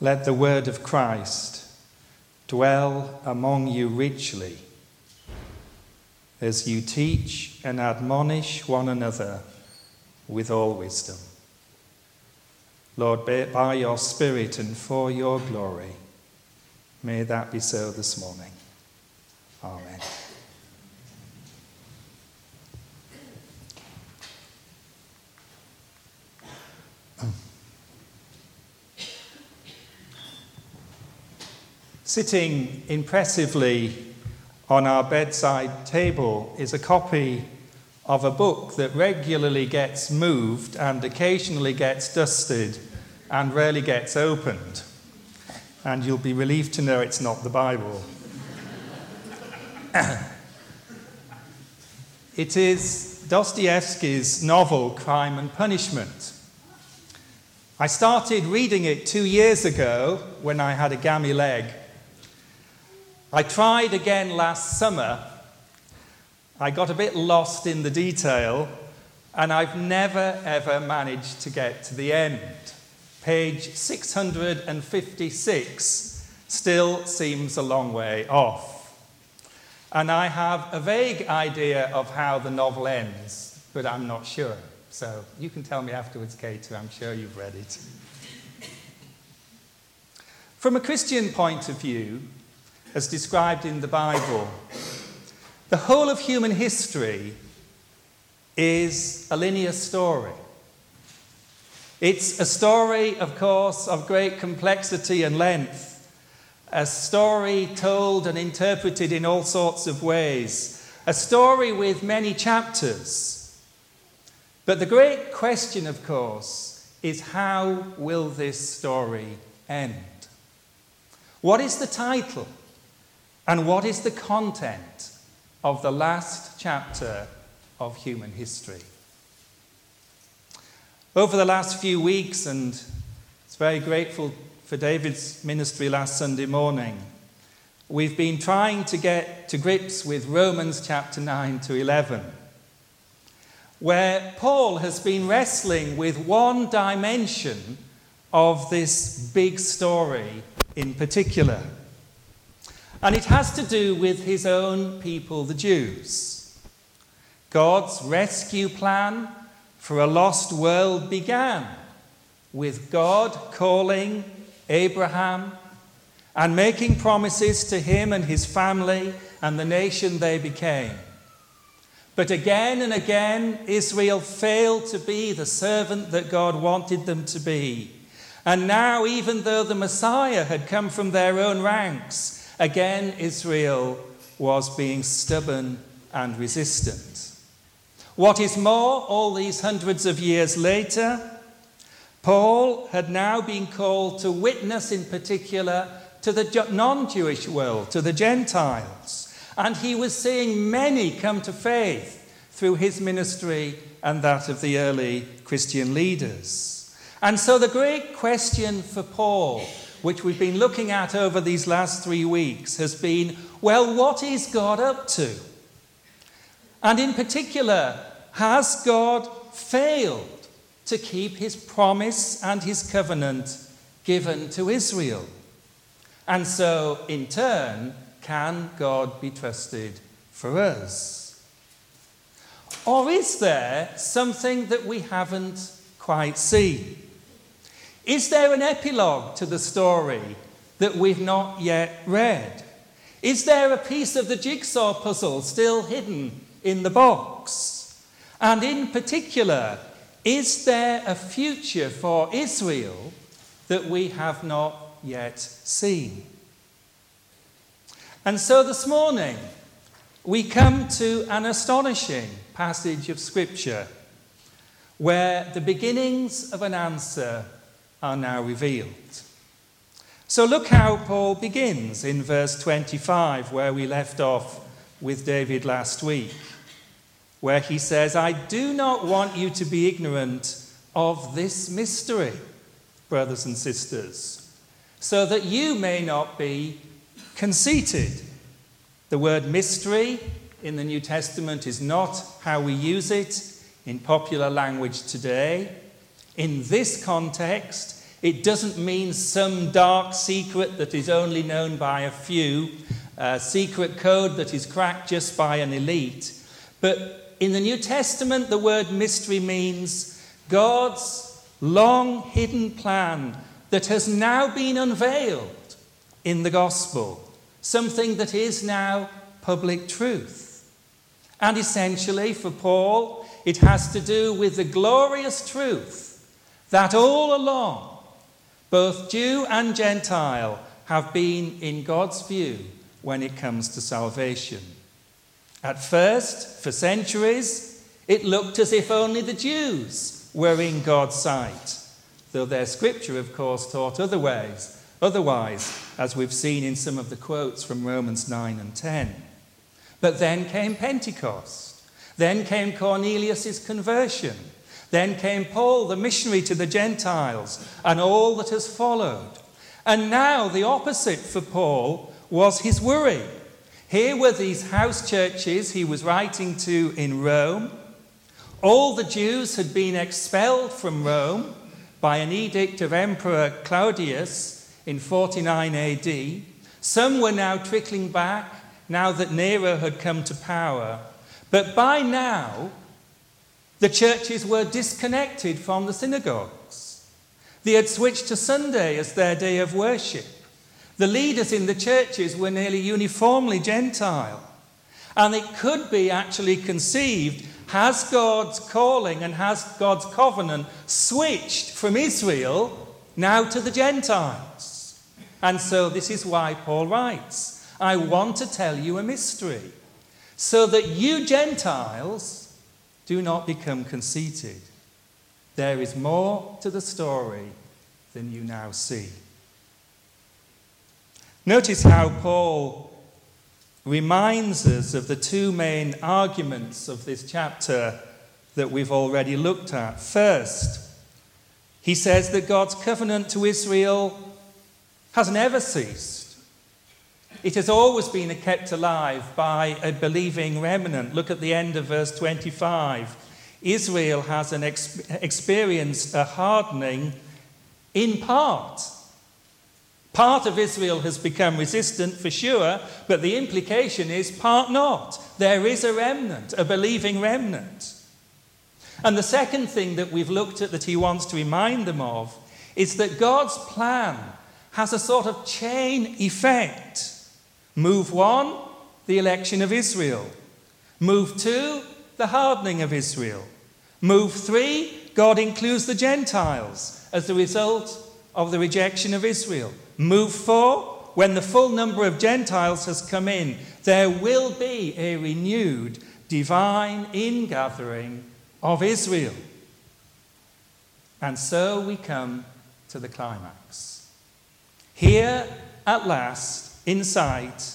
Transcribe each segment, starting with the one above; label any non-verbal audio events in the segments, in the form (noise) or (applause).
let the word of Christ dwell among you richly as you teach and admonish one another with all wisdom. Lord, by your Spirit and for your glory, may that be so this morning. Amen. Sitting impressively on our bedside table is a copy of a book that regularly gets moved and occasionally gets dusted and rarely gets opened. And you'll be relieved to know it's not the Bible. (coughs) it is Dostoevsky's novel Crime and Punishment. I started reading it two years ago when I had a gammy leg I tried again last summer. I got a bit lost in the detail, and I've never ever managed to get to the end. Page 656 still seems a long way off. And I have a vague idea of how the novel ends, but I'm not sure. So you can tell me afterwards, Kate, I'm sure you've read it. From a Christian point of view, as described in the Bible. The whole of human history is a linear story. It's a story, of course, of great complexity and length, a story told and interpreted in all sorts of ways, a story with many chapters. But the great question, of course, is how will this story end? What is the title? And what is the content of the last chapter of human history? Over the last few weeks, and it's very grateful for David's ministry last Sunday morning, we've been trying to get to grips with Romans chapter 9 to 11, where Paul has been wrestling with one dimension of this big story in particular. And it has to do with his own people, the Jews. God's rescue plan for a lost world began with God calling Abraham and making promises to him and his family and the nation they became. But again and again, Israel failed to be the servant that God wanted them to be. And now, even though the Messiah had come from their own ranks, Again, Israel was being stubborn and resistant. What is more, all these hundreds of years later, Paul had now been called to witness, in particular, to the non Jewish world, to the Gentiles. And he was seeing many come to faith through his ministry and that of the early Christian leaders. And so the great question for Paul which we've been looking at over these last three weeks, has been well, what is God up to? And in particular, has God failed to keep his promise and his covenant given to Israel? And so, in turn, can God be trusted for us? Or is there something that we haven't quite seen? Is there an epilogue to the story that we've not yet read? Is there a piece of the jigsaw puzzle still hidden in the box? And in particular, is there a future for Israel that we have not yet seen? And so this morning, we come to an astonishing passage of Scripture where the beginnings of an answer are now revealed. So look how Paul begins in verse 25, where we left off with David last week, where he says, I do not want you to be ignorant of this mystery, brothers and sisters, so that you may not be conceited. The word mystery in the New Testament is not how we use it in popular language today. In this context, It doesn't mean some dark secret that is only known by a few, a secret code that is cracked just by an elite. But in the New Testament, the word mystery means God's long hidden plan that has now been unveiled in the gospel, something that is now public truth. And essentially, for Paul, it has to do with the glorious truth that all along, both Jew and Gentile have been in God's view when it comes to salvation. At first, for centuries, it looked as if only the Jews were in God's sight, though their scripture, of course, taught otherwise, otherwise, as we've seen in some of the quotes from Romans 9 and 10. But then came Pentecost. Then came Cornelius' conversion. Then came Paul, the missionary to the Gentiles, and all that has followed. And now the opposite for Paul was his worry. Here were these house churches he was writing to in Rome. All the Jews had been expelled from Rome by an edict of Emperor Claudius in 49 AD. Some were now trickling back now that Nero had come to power. But by now, the churches were disconnected from the synagogues. They had switched to Sunday as their day of worship. The leaders in the churches were nearly uniformly Gentile. And it could be actually conceived has God's calling and has God's covenant switched from Israel now to the Gentiles? And so this is why Paul writes I want to tell you a mystery, so that you Gentiles do not become conceited. There is more to the story than you now see. Notice how Paul reminds us of the two main arguments of this chapter that we've already looked at. First, he says that God's covenant to Israel has never ceased. It has always been kept alive by a believing remnant. Look at the end of verse 25. Israel has an ex- experienced a hardening in part. Part of Israel has become resistant for sure, but the implication is part not. There is a remnant, a believing remnant. And the second thing that we've looked at that he wants to remind them of is that God's plan has a sort of chain effect. Move one, the election of Israel. Move two, the hardening of Israel. Move three, God includes the Gentiles as the result of the rejection of Israel. Move four, when the full number of Gentiles has come in, there will be a renewed divine ingathering of Israel. And so we come to the climax. Here, at last, in sight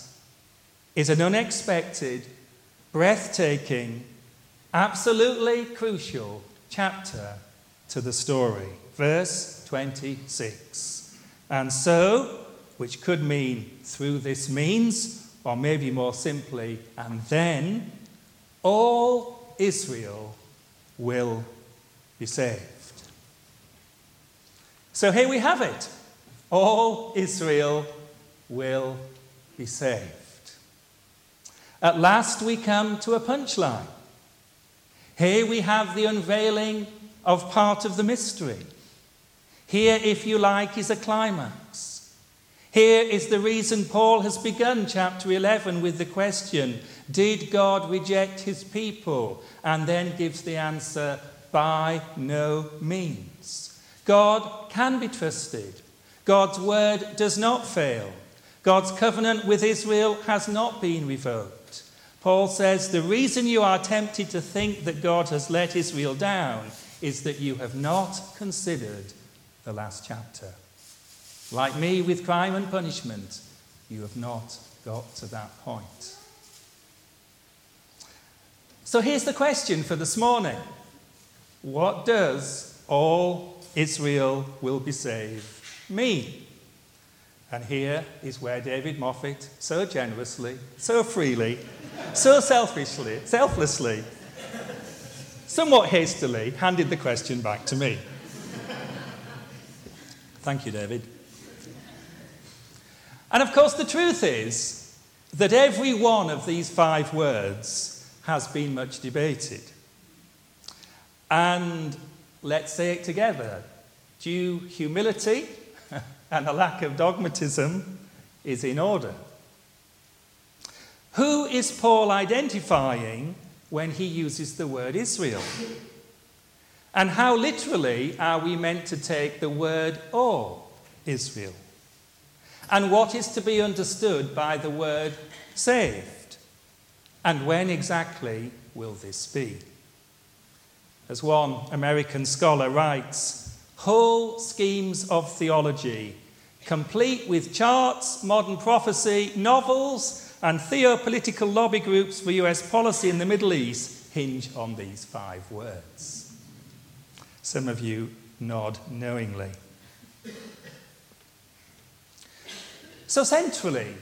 is an unexpected, breathtaking, absolutely crucial chapter to the story. Verse 26. And so, which could mean through this means, or maybe more simply, and then all Israel will be saved. So here we have it. All Israel will be saved. At last, we come to a punchline. Here we have the unveiling of part of the mystery. Here, if you like, is a climax. Here is the reason Paul has begun chapter 11 with the question Did God reject his people? And then gives the answer by no means. God can be trusted. God's word does not fail. God's covenant with Israel has not been revoked. Paul says the reason you are tempted to think that God has let Israel down is that you have not considered the last chapter. Like me with crime and punishment, you have not got to that point. So here's the question for this morning What does all Israel will be saved mean? And here is where David Moffat so generously, so freely, so selfishly, selflessly, somewhat hastily handed the question back to me. Thank you, David. And of course, the truth is that every one of these five words has been much debated. And let's say it together due humility and a lack of dogmatism is in order. Who is Paul identifying when he uses the word Israel? And how literally are we meant to take the word or Israel? And what is to be understood by the word saved? And when exactly will this be? As one American scholar writes, whole schemes of theology, complete with charts, modern prophecy, novels, and theopolitical lobby groups for US policy in the Middle East hinge on these five words. Some of you nod knowingly. So, centrally,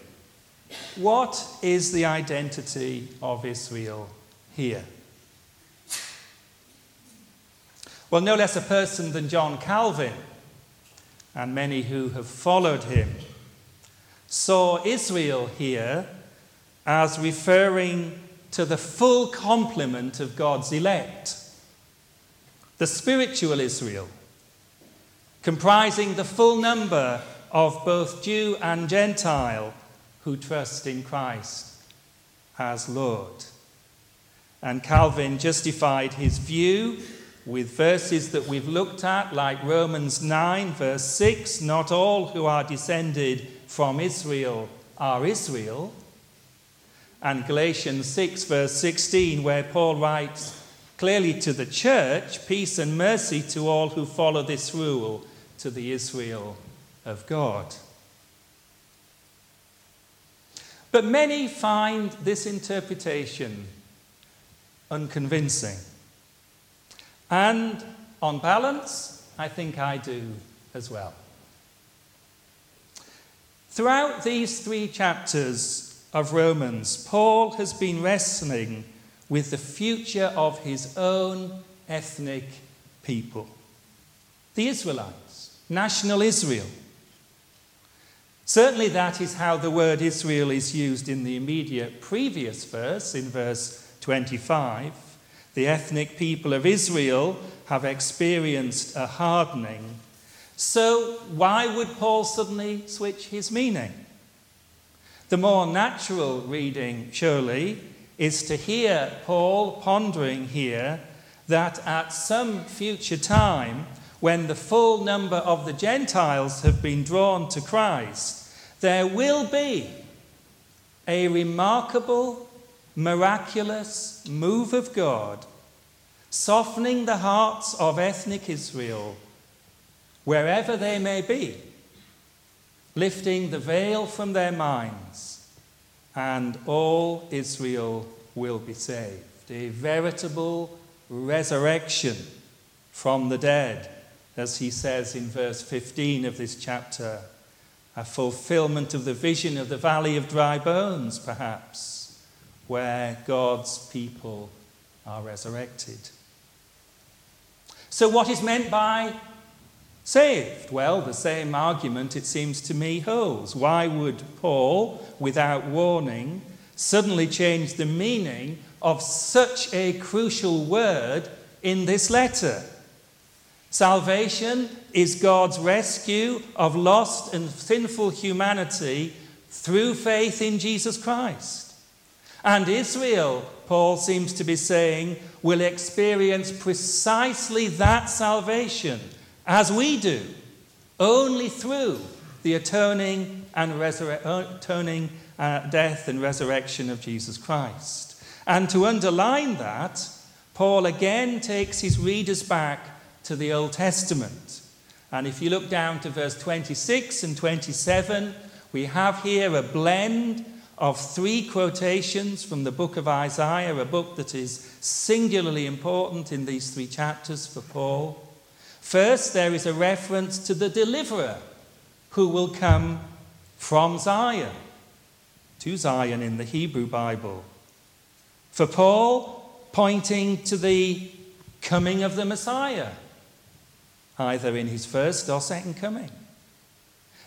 what is the identity of Israel here? Well, no less a person than John Calvin, and many who have followed him, saw Israel here as referring to the full complement of God's elect the spiritual Israel, comprising the full number of both Jew and Gentile who trust in Christ as Lord. And Calvin justified his view with verses that we've looked at, like Romans 9, verse 6 Not all who are descended from Israel are Israel. And Galatians 6, verse 16, where Paul writes, Clearly, to the church, peace and mercy to all who follow this rule, to the Israel of God. But many find this interpretation unconvincing. And on balance, I think I do as well. Throughout these three chapters of Romans, Paul has been wrestling with the future of his own ethnic people. The Israelites, national Israel. Certainly, that is how the word Israel is used in the immediate previous verse, in verse 25. The ethnic people of Israel have experienced a hardening. So, why would Paul suddenly switch his meaning? The more natural reading, surely, is to hear Paul pondering here that at some future time, when the full number of the Gentiles have been drawn to Christ, there will be a remarkable, miraculous move of God, softening the hearts of ethnic Israel, wherever they may be, lifting the veil from their minds and all Israel will be saved. A veritable resurrection from the dead, as he says in verse 15 of this chapter. A fulfillment of the vision of the valley of dry bones, perhaps, where God's people are resurrected. So, what is meant by saved? Well, the same argument, it seems to me, holds. Why would Paul, without warning, suddenly change the meaning of such a crucial word in this letter? Salvation is God's rescue of lost and sinful humanity through faith in Jesus Christ. And Israel, Paul seems to be saying, will experience precisely that salvation as we do, only through the atoning and resur- atoning uh, death and resurrection of Jesus Christ. And to underline that, Paul again takes his readers back to the Old Testament. And if you look down to verse 26 and 27, we have here a blend of three quotations from the book of Isaiah, a book that is singularly important in these three chapters for Paul. First, there is a reference to the deliverer who will come from Zion, to Zion in the Hebrew Bible. For Paul, pointing to the coming of the Messiah, either in his first or second coming.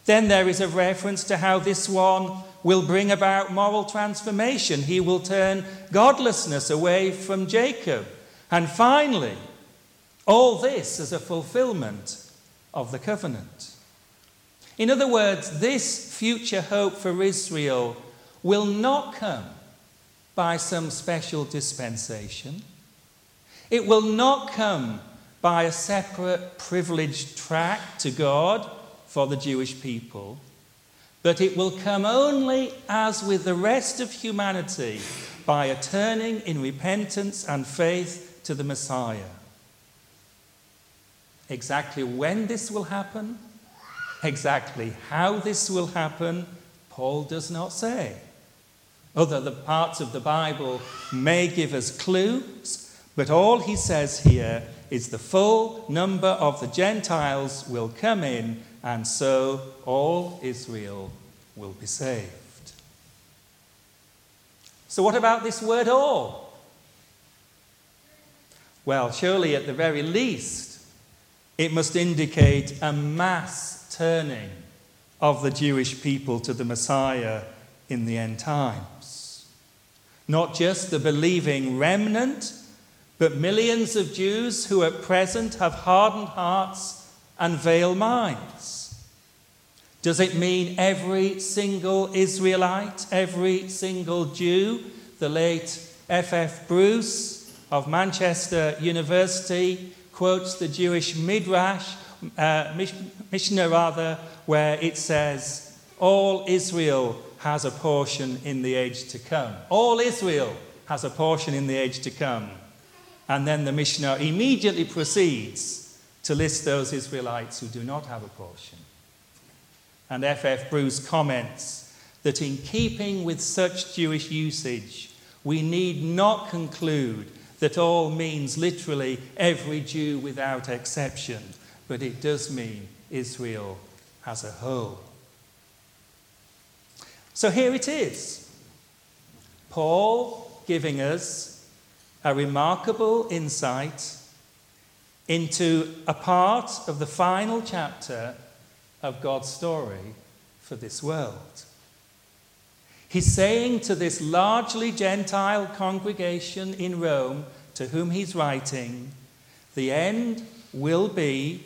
Then there is a reference to how this one will bring about moral transformation. He will turn godlessness away from Jacob. And finally, all this is a fulfillment of the covenant. In other words, this future hope for Israel will not come by some special dispensation. It will not come by a separate privileged track to God for the Jewish people, but it will come only, as with the rest of humanity, by a turning in repentance and faith to the Messiah. Exactly when this will happen, exactly how this will happen, Paul does not say. Other parts of the Bible may give us clues, but all he says here is the full number of the Gentiles will come in, and so all Israel will be saved. So, what about this word all? Well, surely at the very least, it must indicate a mass turning of the Jewish people to the Messiah in the end times. Not just the believing remnant, but millions of Jews who at present have hardened hearts and veiled minds. Does it mean every single Israelite, every single Jew? The late F. F. Bruce of Manchester University quotes the Jewish Midrash, uh, Mishnah rather, where it says, All Israel has a portion in the age to come. All Israel has a portion in the age to come. And then the Mishnah immediately proceeds to list those Israelites who do not have a portion. And F.F. F. Bruce comments that in keeping with such Jewish usage, we need not conclude that all means literally every Jew without exception, but it does mean Israel as a whole. So here it is Paul giving us a remarkable insight into a part of the final chapter of God's story for this world. He's saying to this largely Gentile congregation in Rome to whom he's writing, the end will be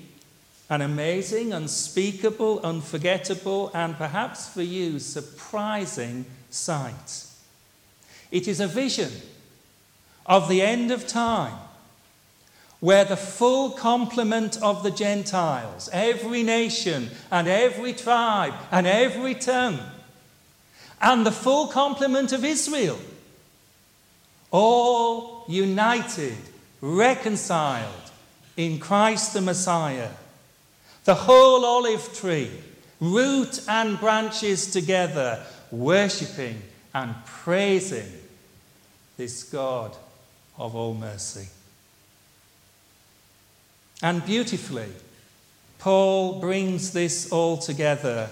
an amazing, unspeakable, unforgettable, and perhaps for you, surprising sight. It is a vision of the end of time where the full complement of the Gentiles, every nation and every tribe and every tongue, and the full complement of Israel, all united, reconciled in Christ the Messiah. The whole olive tree, root and branches together, worshipping and praising this God of all mercy. And beautifully, Paul brings this all together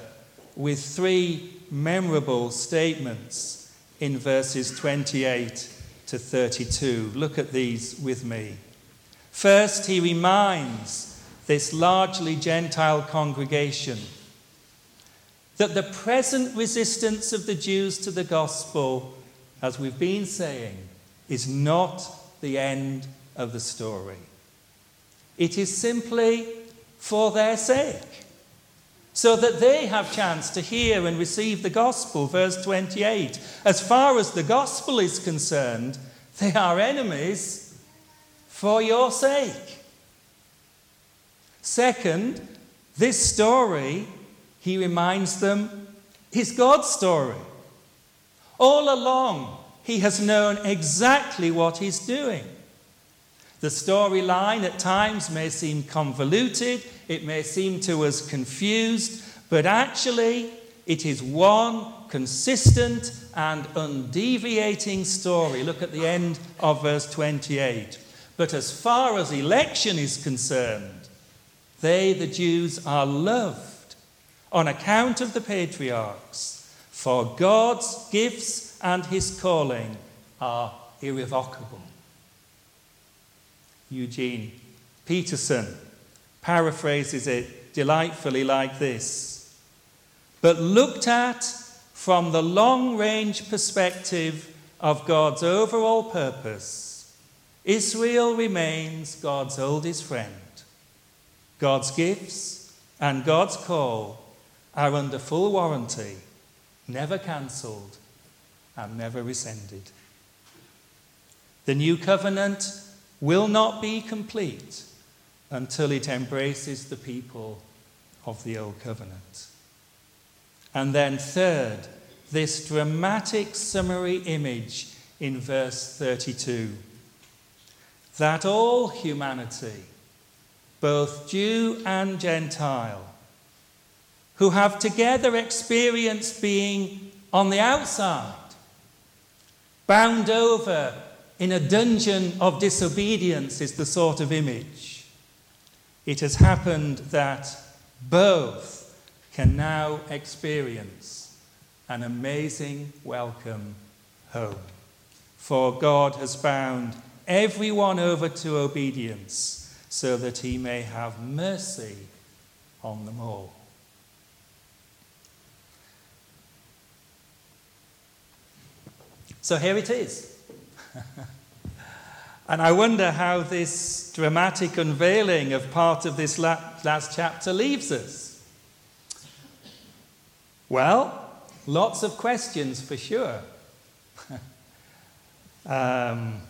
with three memorable statements in verses 28 to 32. Look at these with me. First, he reminds this largely Gentile congregation that the present resistance of the Jews to the gospel, as we've been saying, is not the end of the story. It is simply for their sake so that they have chance to hear and receive the gospel. Verse 28 As far as the gospel is concerned, they are enemies for your sake. Second, this story, he reminds them, is God's story. All along, he has known exactly what he's doing. The storyline at times may seem convoluted, it may seem to us confused, but actually it is one consistent and undeviating story. Look at the end of verse 28. But as far as election is concerned, they, the Jews, are loved on account of the patriarchs, for God's gifts and his calling are irrevocable. Eugene Peterson paraphrases it delightfully like this but looked at from the long range perspective of God's overall purpose, Israel remains God's oldest friend. God's gifts and God's call are under full warranty, never cancelled and never rescinded. The new covenant will not be complete until it embraces the people of the old covenant. And then, third, this dramatic summary image in verse 32 that all humanity, both Jew and Gentile, who have together experienced being on the outside, bound over in a dungeon of disobedience, is the sort of image. It has happened that both can now experience an amazing welcome home. For God has bound everyone over to obedience so that he may have mercy on them all. So here it is. (laughs) and I wonder how this dramatic unveiling of part of this last chapter leaves us. Well, lots of questions for sure. (laughs) um,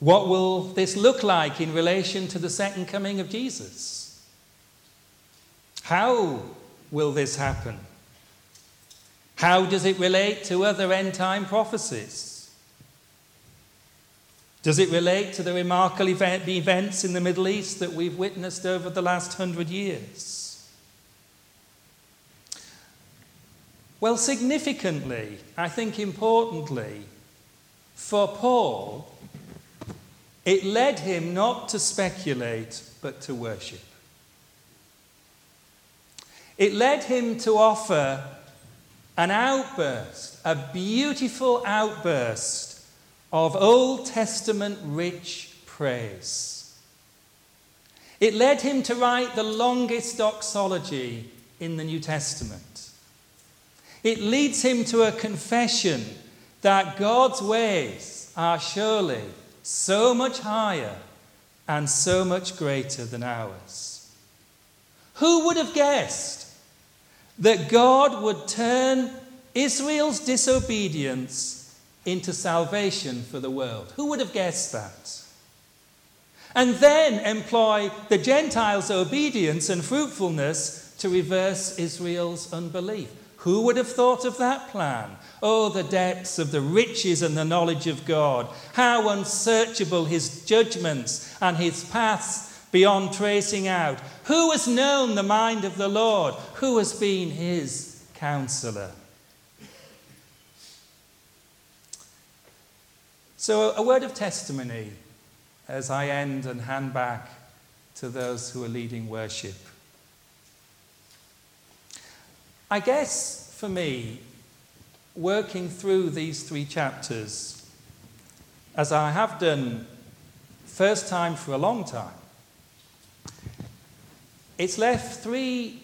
what will this look like in relation to the second coming of Jesus? How will this happen? How does it relate to other end time prophecies? Does it relate to the remarkable event, events in the Middle East that we've witnessed over the last hundred years? Well, significantly, I think importantly, for Paul, it led him not to speculate, but to worship. It led him to offer an outburst, a beautiful outburst of Old Testament rich praise. It led him to write the longest doxology in the New Testament. It leads him to a confession that God's ways are surely so much higher and so much greater than ours. Who would have guessed that God would turn Israel's disobedience into salvation for the world. Who would have guessed that? And then employ the Gentiles' obedience and fruitfulness to reverse Israel's unbelief. Who would have thought of that plan? Oh, the depths of the riches and the knowledge of God. How unsearchable his judgments and his paths beyond tracing out. Who has known the mind of the Lord? Who has been his counselor? So, a word of testimony as I end and hand back to those who are leading worship. I guess for me, working through these three chapters, as I have done first time for a long time, it's left three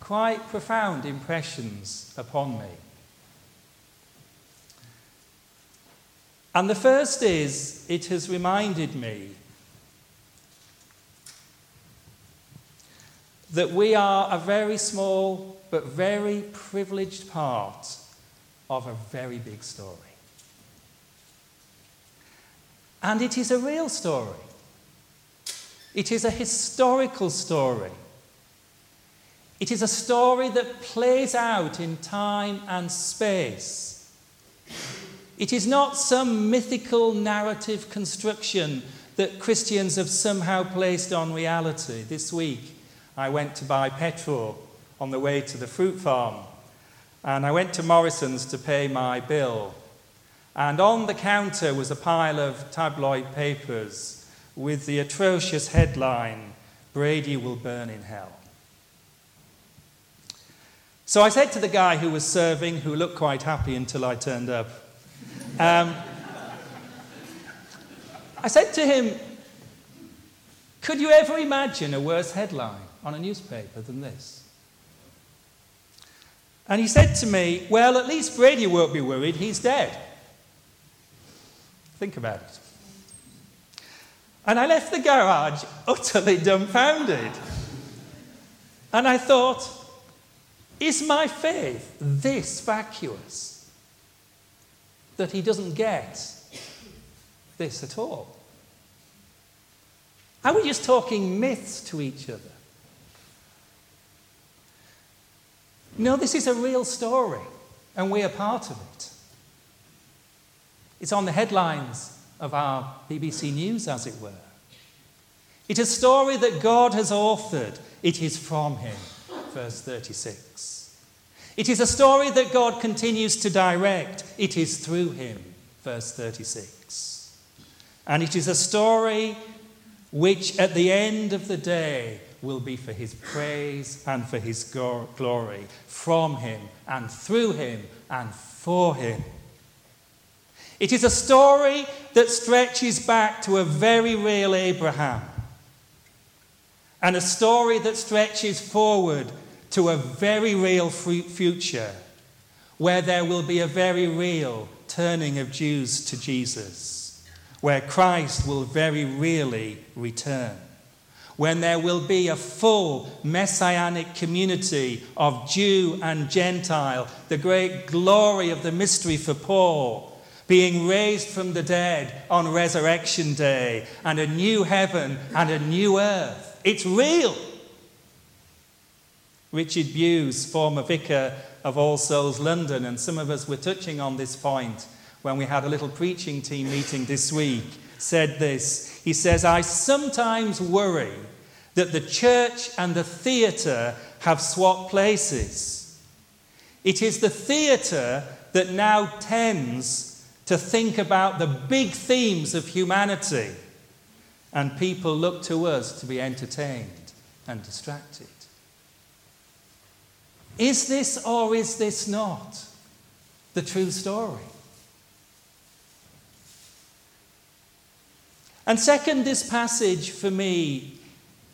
quite profound impressions upon me. And the first is it has reminded me that we are a very small but very privileged part of a very big story. And it is a real story. It is a historical story. It is a story that plays out in time and space. It is not some mythical narrative construction that Christians have somehow placed on reality. This week, I went to buy petrol on the way to the fruit farm, and I went to Morrison's to pay my bill. And on the counter was a pile of tabloid papers with the atrocious headline Brady will burn in hell. So I said to the guy who was serving, who looked quite happy until I turned up, um, I said to him, Could you ever imagine a worse headline on a newspaper than this? And he said to me, Well, at least Brady won't be worried, he's dead. Think about it. And I left the garage utterly dumbfounded. And I thought, is my faith this vacuous that he doesn't get this at all? Are we just talking myths to each other? No, this is a real story, and we are part of it. It's on the headlines of our BBC News, as it were. It's a story that God has authored. It is from Him, verse 36. It is a story that God continues to direct. It is through Him, verse 36. And it is a story which, at the end of the day, will be for His praise and for His glory, from Him and through Him and for Him. It is a story that stretches back to a very real Abraham and a story that stretches forward to a very real future where there will be a very real turning of Jews to Jesus, where Christ will very really return, when there will be a full messianic community of Jew and Gentile, the great glory of the mystery for Paul being raised from the dead on Resurrection Day, and a new heaven and a new earth. It's real. Richard Bewes, former vicar of All Souls London, and some of us were touching on this point when we had a little preaching team meeting this week, said this. He says, I sometimes worry that the church and the theatre have swapped places. It is the theatre that now tends to think about the big themes of humanity, and people look to us to be entertained and distracted. Is this or is this not the true story? And second, this passage for me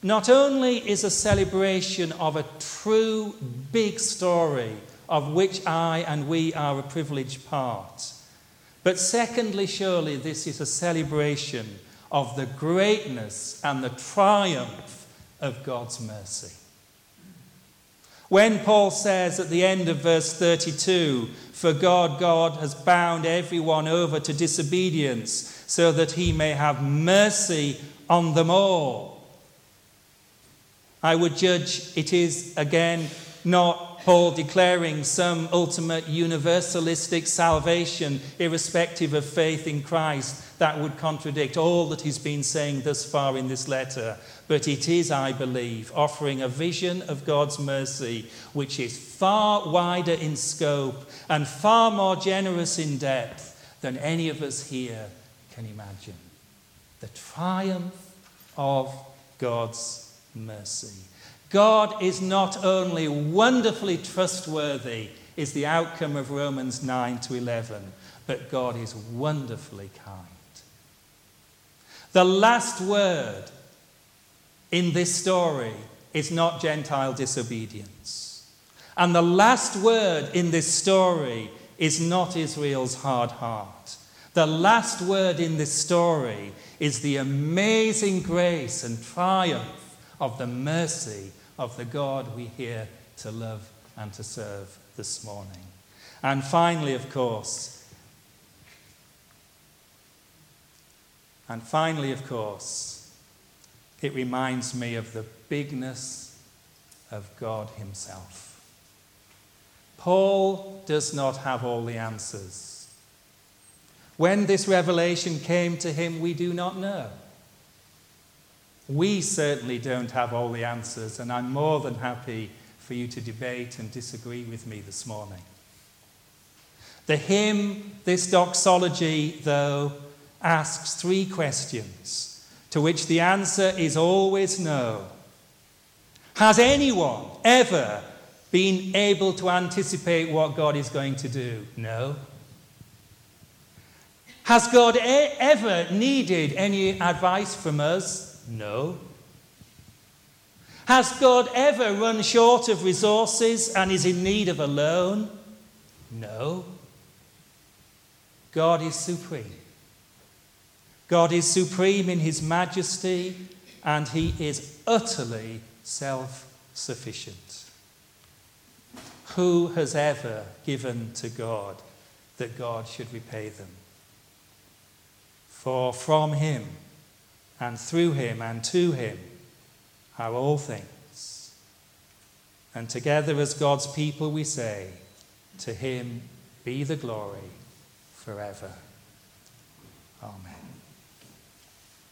not only is a celebration of a true big story of which I and we are a privileged part but secondly, surely this is a celebration of the greatness and the triumph of God's mercy. When Paul says at the end of verse 32, For God, God has bound everyone over to disobedience so that he may have mercy on them all. I would judge it is again not Paul declaring some ultimate universalistic salvation, irrespective of faith in Christ, that would contradict all that he's been saying thus far in this letter. But it is, I believe, offering a vision of God's mercy which is far wider in scope and far more generous in depth than any of us here can imagine. The triumph of God's mercy. God is not only wonderfully trustworthy, is the outcome of Romans 9 to 11, but God is wonderfully kind. The last word in this story is not Gentile disobedience. And the last word in this story is not Israel's hard heart. The last word in this story is the amazing grace and triumph of the mercy of the God we hear to love and to serve this morning. And finally, of course, and finally, of course, it reminds me of the bigness of God Himself. Paul does not have all the answers. When this revelation came to him, we do not know. We certainly don't have all the answers, and I'm more than happy for you to debate and disagree with me this morning. The hymn, this doxology, though, asks three questions, to which the answer is always no. Has anyone ever been able to anticipate what God is going to do? No. Has God ever needed any advice from us? No. Has God ever run short of resources and is in need of a loan? No. God is supreme. God is supreme in his majesty and he is utterly self sufficient. Who has ever given to God that God should repay them? For from him and through him and to him are all things. And together as God's people we say, To him be the glory forever.